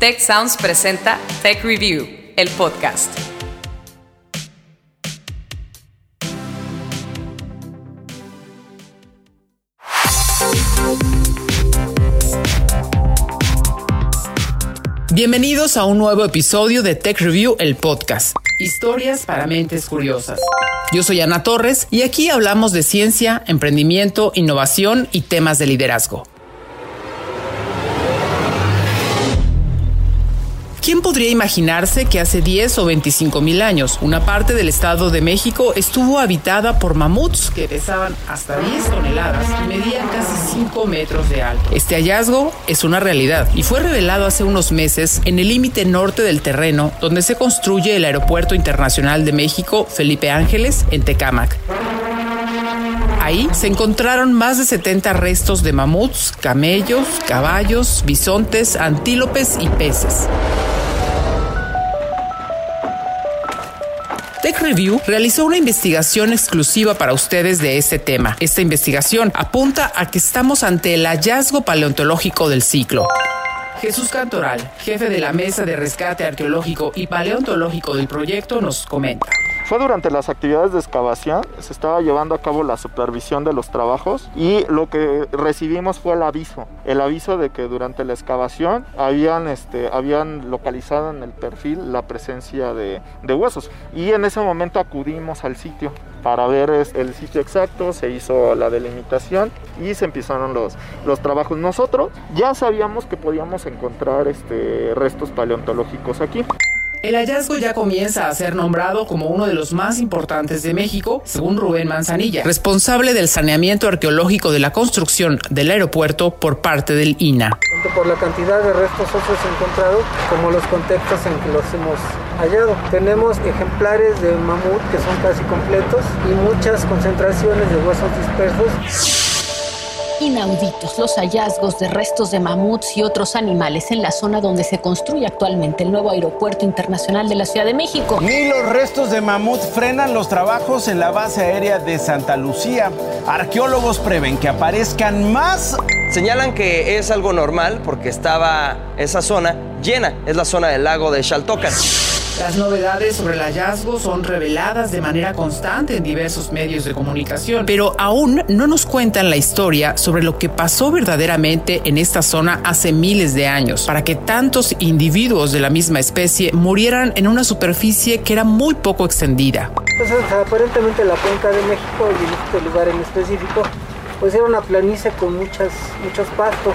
Tech Sounds presenta Tech Review, el podcast. Bienvenidos a un nuevo episodio de Tech Review, el podcast. Historias para mentes curiosas. Yo soy Ana Torres y aquí hablamos de ciencia, emprendimiento, innovación y temas de liderazgo. ¿Quién podría imaginarse que hace 10 o 25 mil años una parte del Estado de México estuvo habitada por mamuts que pesaban hasta 10 toneladas y medían casi 5 metros de alto? Este hallazgo es una realidad y fue revelado hace unos meses en el límite norte del terreno donde se construye el Aeropuerto Internacional de México Felipe Ángeles en Tecámac. Ahí se encontraron más de 70 restos de mamuts, camellos, caballos, bisontes, antílopes y peces. Tech Review realizó una investigación exclusiva para ustedes de este tema. Esta investigación apunta a que estamos ante el hallazgo paleontológico del ciclo. Jesús Cantoral, jefe de la Mesa de Rescate Arqueológico y Paleontológico del proyecto, nos comenta. Fue durante las actividades de excavación, se estaba llevando a cabo la supervisión de los trabajos y lo que recibimos fue el aviso, el aviso de que durante la excavación habían, este, habían localizado en el perfil la presencia de, huesos y en ese momento acudimos al sitio para ver el sitio exacto, se hizo la delimitación y se empezaron los, los trabajos. Nosotros ya sabíamos que podíamos encontrar este, restos paleontológicos aquí. El hallazgo ya comienza a ser nombrado como uno de los más importantes de México, según Rubén Manzanilla, responsable del saneamiento arqueológico de la construcción del aeropuerto por parte del INA. Por la cantidad de restos óseos encontrados como los contextos en que los hemos hallado. Tenemos ejemplares de mamut que son casi completos y muchas concentraciones de huesos dispersos. Inauditos los hallazgos de restos de mamuts y otros animales en la zona donde se construye actualmente el nuevo aeropuerto internacional de la Ciudad de México. Ni los restos de mamut frenan los trabajos en la base aérea de Santa Lucía. Arqueólogos prevén que aparezcan más. Señalan que es algo normal porque estaba esa zona llena. Es la zona del lago de Xaltocan. Las novedades sobre el hallazgo son reveladas de manera constante en diversos medios de comunicación, pero aún no nos cuentan la historia sobre lo que pasó verdaderamente en esta zona hace miles de años, para que tantos individuos de la misma especie murieran en una superficie que era muy poco extendida. Entonces, aparentemente la cuenca de México y en este lugar en específico, pues era una planicie con muchas, muchos pastos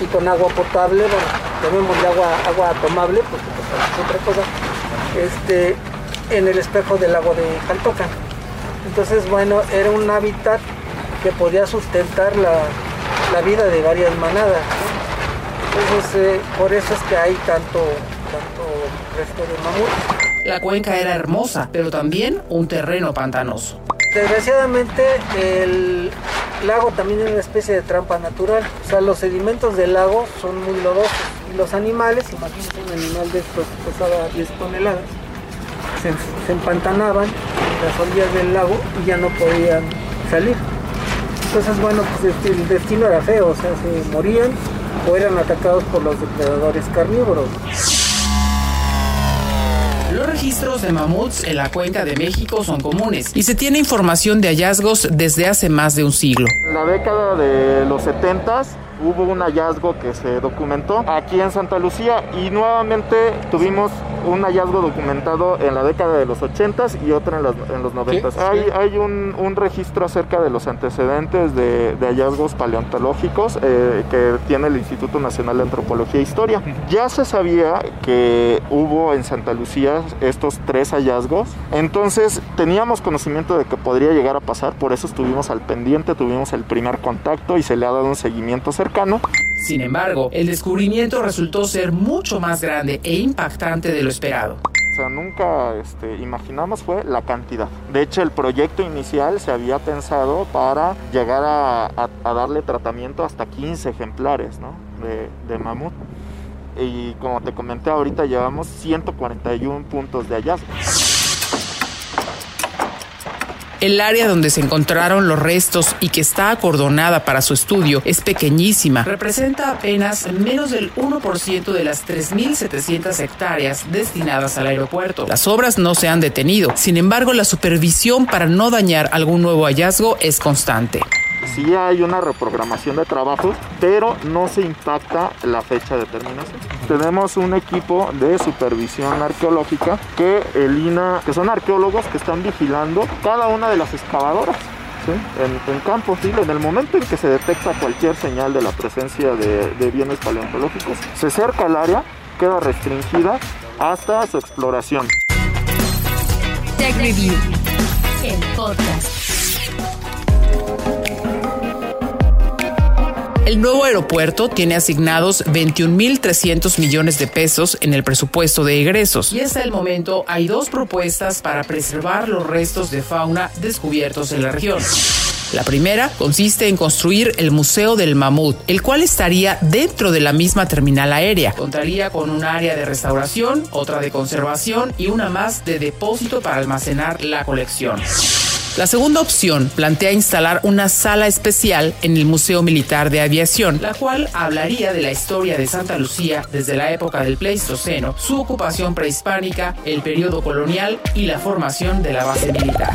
y con agua potable, bueno, de agua, agua tomable, porque pues, es otra cosa este, en el espejo del lago de Jaltocan. Entonces, bueno, era un hábitat que podía sustentar la, vida de varias manadas. Entonces, eh, por eso es que hay tanto, tanto resto de mamut. La cuenca era hermosa, pero también un terreno pantanoso. Desgraciadamente, el lago también es una especie de trampa natural. O sea, los sedimentos del lago son muy lodosos y los animales, imagínense un animal de estos que pesaba 10 toneladas, se, empantanaban en las orillas del lago y ya no podían salir. Entonces, bueno, pues este, el destino era feo, o sea, se morían o eran atacados por los depredadores carnívoros. Los registros de mamuts en la cuenca de México son comunes y se tiene información de hallazgos desde hace más de un siglo. En la década de los 70 hubo un hallazgo que se documentó aquí en Santa Lucía y nuevamente tuvimos un hallazgo documentado en la década de los 80s y otro en los, en los 90 Hay, hay un, un, registro acerca de los antecedentes de, de hallazgos paleontológicos eh, que tiene el Instituto Nacional de Antropología e Historia. Ya se sabía que hubo en Santa Lucía estos tres hallazgos, entonces teníamos conocimiento de que podría llegar a pasar, por eso estuvimos al pendiente, tuvimos el primer contacto y se le ha dado un seguimiento cercano sin embargo, el descubrimiento resultó ser mucho más grande e impactante de lo esperado. O sea, nunca este, imaginamos fue la cantidad. De hecho, el proyecto inicial se había pensado para llegar a, darle tratamiento hasta 15 ejemplares de, de mamut. Y como te comenté ahorita, llevamos 141 puntos de hallazgo. El área donde se encontraron los restos y que está acordonada para su estudio es pequeñísima. Representa apenas menos del 1% de las 3.700 hectáreas destinadas al aeropuerto. Las obras no se han detenido. Sin embargo, la supervisión para no dañar algún nuevo hallazgo es constante sí hay una reprogramación de trabajos, pero no se impacta la fecha de terminación. Tenemos un equipo de supervisión arqueológica que el INA, que son arqueólogos que están vigilando cada una de las excavadoras. En, campo, ¿sí? en el momento en que se detecta cualquier señal de la presencia de, de bienes paleontológicos, se cerca el área, queda restringida hasta su exploración. Tech Review, el podcast. El nuevo aeropuerto tiene asignados 21.300 millones de pesos en el presupuesto de egresos. Y hasta el momento hay dos propuestas para preservar los restos de fauna descubiertos en la región. La primera consiste en construir el Museo del Mamut, el cual estaría dentro de la misma terminal aérea. Contaría con un área de restauración, otra de conservación y una más de depósito para almacenar la colección. La segunda opción plantea instalar una sala especial en el Museo Militar de Aviación, la cual hablaría de la historia de Santa Lucía desde la época del Pleistoceno, su ocupación prehispánica, el periodo colonial y la formación de la base militar.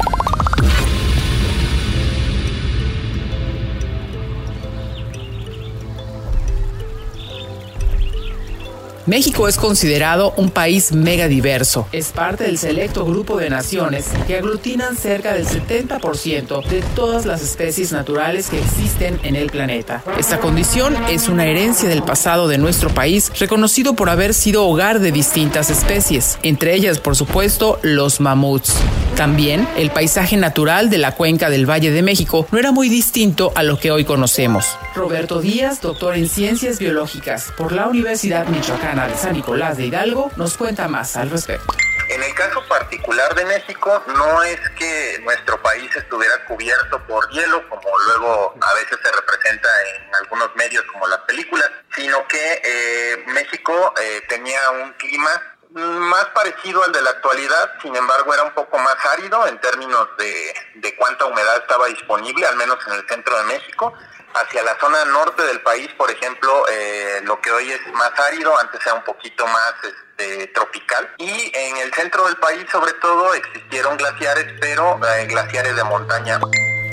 México es considerado un país megadiverso. Es parte del selecto grupo de naciones que aglutinan cerca del 70% de todas las especies naturales que existen en el planeta. Esta condición es una herencia del pasado de nuestro país, reconocido por haber sido hogar de distintas especies, entre ellas, por supuesto, los mamuts. También, el paisaje natural de la cuenca del Valle de México no era muy distinto a lo que hoy conocemos. Roberto Díaz, doctor en Ciencias Biológicas por la Universidad Michoacana de San Nicolás de Hidalgo, nos cuenta más al respecto. En el caso particular de México, no es que nuestro país estuviera cubierto por hielo, como luego a veces se representa en algunos medios como las películas, sino que eh, México eh, tenía un clima más parecido al de la actualidad, sin embargo era un poco más árido en términos de, de cuánta humedad estaba disponible, al menos en el centro de México. Hacia la zona norte del país, por ejemplo, eh, lo que hoy es más árido, antes era un poquito más este, tropical. Y en el centro del país, sobre todo, existieron glaciares, pero eh, glaciares de montaña.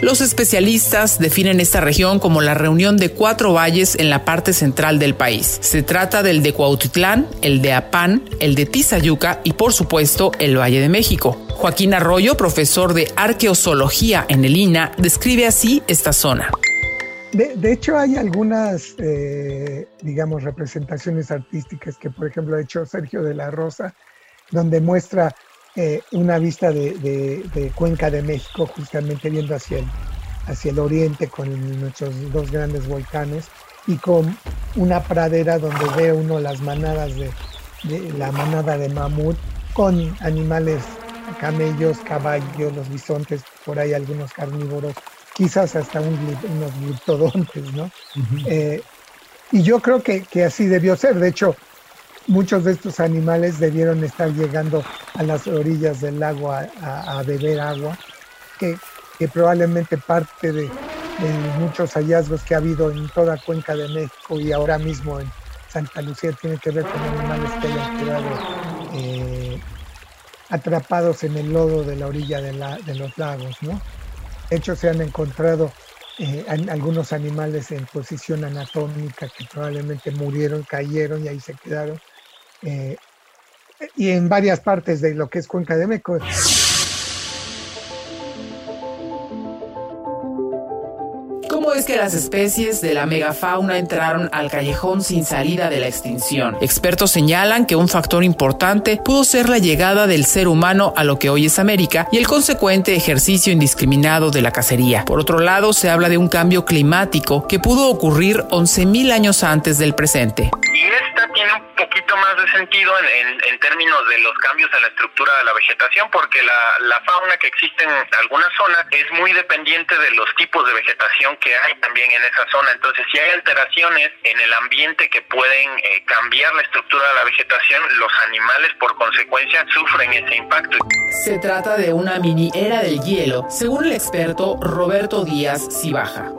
Los especialistas definen esta región como la reunión de cuatro valles en la parte central del país. Se trata del de Cuautitlán, el de Apán, el de Tizayuca y por supuesto el Valle de México. Joaquín Arroyo, profesor de arqueozoología en el INA, describe así esta zona. De, hecho, hay algunas, eh, digamos, representaciones artísticas que, por ejemplo, ha hecho Sergio de la Rosa, donde muestra eh, una vista de, Cuenca de México, justamente viendo hacia el, hacia el oriente con nuestros dos grandes volcanes y con una pradera donde ve uno las manadas de, la manada de mamut con animales, camellos, caballos, los bisontes, por ahí algunos carnívoros, quizás hasta unos gliptodontes, ¿no? Eh, y yo creo que, que así debió ser. De hecho, muchos de estos animales debieron estar llegando a las orillas del lago a, beber agua, que, probablemente parte de, muchos hallazgos que ha habido en toda Cuenca de México y ahora mismo en Santa Lucía tiene que ver con animales que hayan quedado eh, atrapados en el lodo de la orilla de, los lagos, ¿no? De hecho, se han encontrado eh, algunos animales en posición anatómica que probablemente murieron, cayeron y ahí se quedaron eh, y en varias partes de lo que es Cuenca de México. ¿Cómo es que las especies de la megafauna entraron al callejón sin salida de la extinción? Expertos señalan que un factor importante pudo ser la llegada del ser humano a lo que hoy es América y el consecuente ejercicio indiscriminado de la cacería. Por otro lado, se habla de un cambio climático que pudo ocurrir 11.000 años antes del presente. Y esta tiene un poquito más de sentido en, términos de los cambios en la estructura de la vegetación, porque la, la fauna que existe en algunas zonas es muy dependiente de los tipos de vegetación que hay también en esa zona. Entonces, si hay alteraciones en el ambiente que pueden eh, cambiar la estructura de la vegetación, los animales por consecuencia sufren ese impacto. Se trata de una mini era del hielo, según el experto Roberto Díaz Cibaja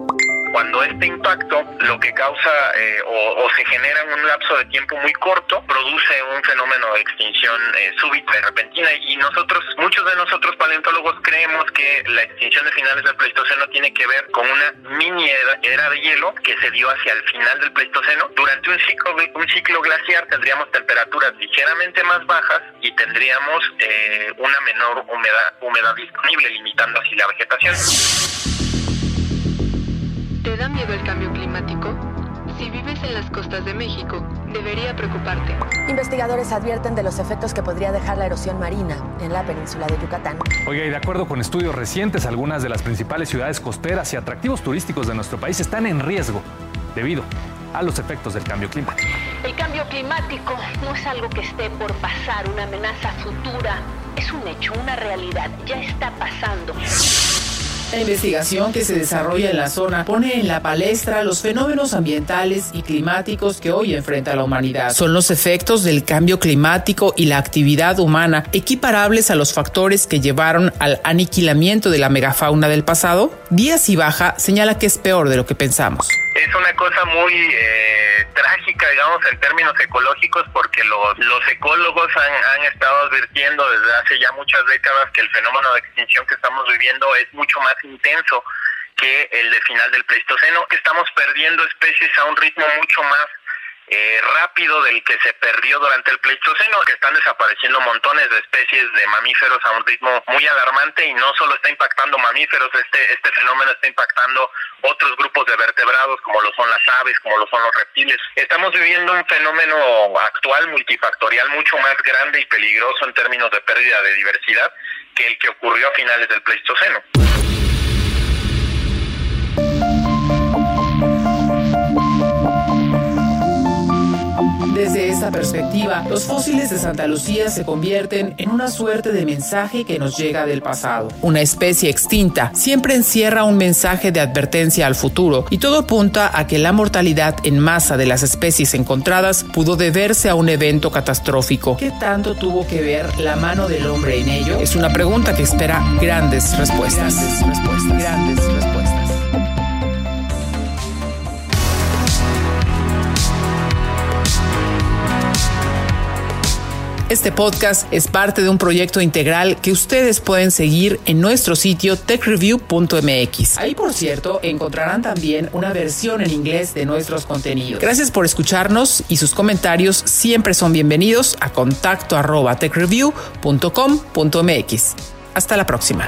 cuando este impacto lo que causa eh, o, se genera en un lapso de tiempo muy corto, produce un fenómeno de extinción eh, súbita y repentina. Y nosotros, muchos de nosotros paleontólogos creemos que la extinción de finales del Pleistoceno tiene que ver con una mini era, de hielo que se dio hacia el final del Pleistoceno. Durante un ciclo, un ciclo glaciar tendríamos temperaturas ligeramente más bajas y tendríamos eh, una menor humedad, humedad disponible, limitando así la vegetación. ¿Te da miedo el cambio climático? Si vives en las costas de México, debería preocuparte. Investigadores advierten de los efectos que podría dejar la erosión marina en la península de Yucatán. Oiga, y de acuerdo con estudios recientes, algunas de las principales ciudades costeras y atractivos turísticos de nuestro país están en riesgo debido a los efectos del cambio climático. El cambio climático no es algo que esté por pasar, una amenaza futura. Es un hecho, una realidad, ya está pasando. La investigación que se desarrolla en la zona pone en la palestra los fenómenos ambientales y climáticos que hoy enfrenta la humanidad. Son los efectos del cambio climático y la actividad humana equiparables a los factores que llevaron al aniquilamiento de la megafauna del pasado. Díaz y Baja señala que es peor de lo que pensamos. Es una cosa muy eh, trágica, digamos, en términos ecológicos, porque los, los ecólogos han, han estado advirtiendo desde hace ya muchas décadas que el fenómeno de extinción que estamos viviendo es mucho más intenso que el de final del Pleistoceno, que estamos perdiendo especies a un ritmo mucho más eh, rápido del que se perdió durante el Pleistoceno, que están desapareciendo montones de especies de mamíferos a un ritmo muy alarmante y no solo está impactando mamíferos, este, este fenómeno está impactando otros grupos de vertebrados como lo son las aves, como lo son los reptiles. Estamos viviendo un fenómeno actual multifactorial mucho más grande y peligroso en términos de pérdida de diversidad que el que ocurrió a finales del Pleistoceno. Desde esta perspectiva, los fósiles de Santa Lucía se convierten en una suerte de mensaje que nos llega del pasado. Una especie extinta siempre encierra un mensaje de advertencia al futuro y todo apunta a que la mortalidad en masa de las especies encontradas pudo deberse a un evento catastrófico. ¿Qué tanto tuvo que ver la mano del hombre en ello? Es una pregunta que espera grandes respuestas. Grandes respuestas. Grandes respuestas. Este podcast es parte de un proyecto integral que ustedes pueden seguir en nuestro sitio techreview.mx. Ahí, por cierto, encontrarán también una versión en inglés de nuestros contenidos. Gracias por escucharnos y sus comentarios siempre son bienvenidos a contacto arroba techreview.com.mx. Hasta la próxima.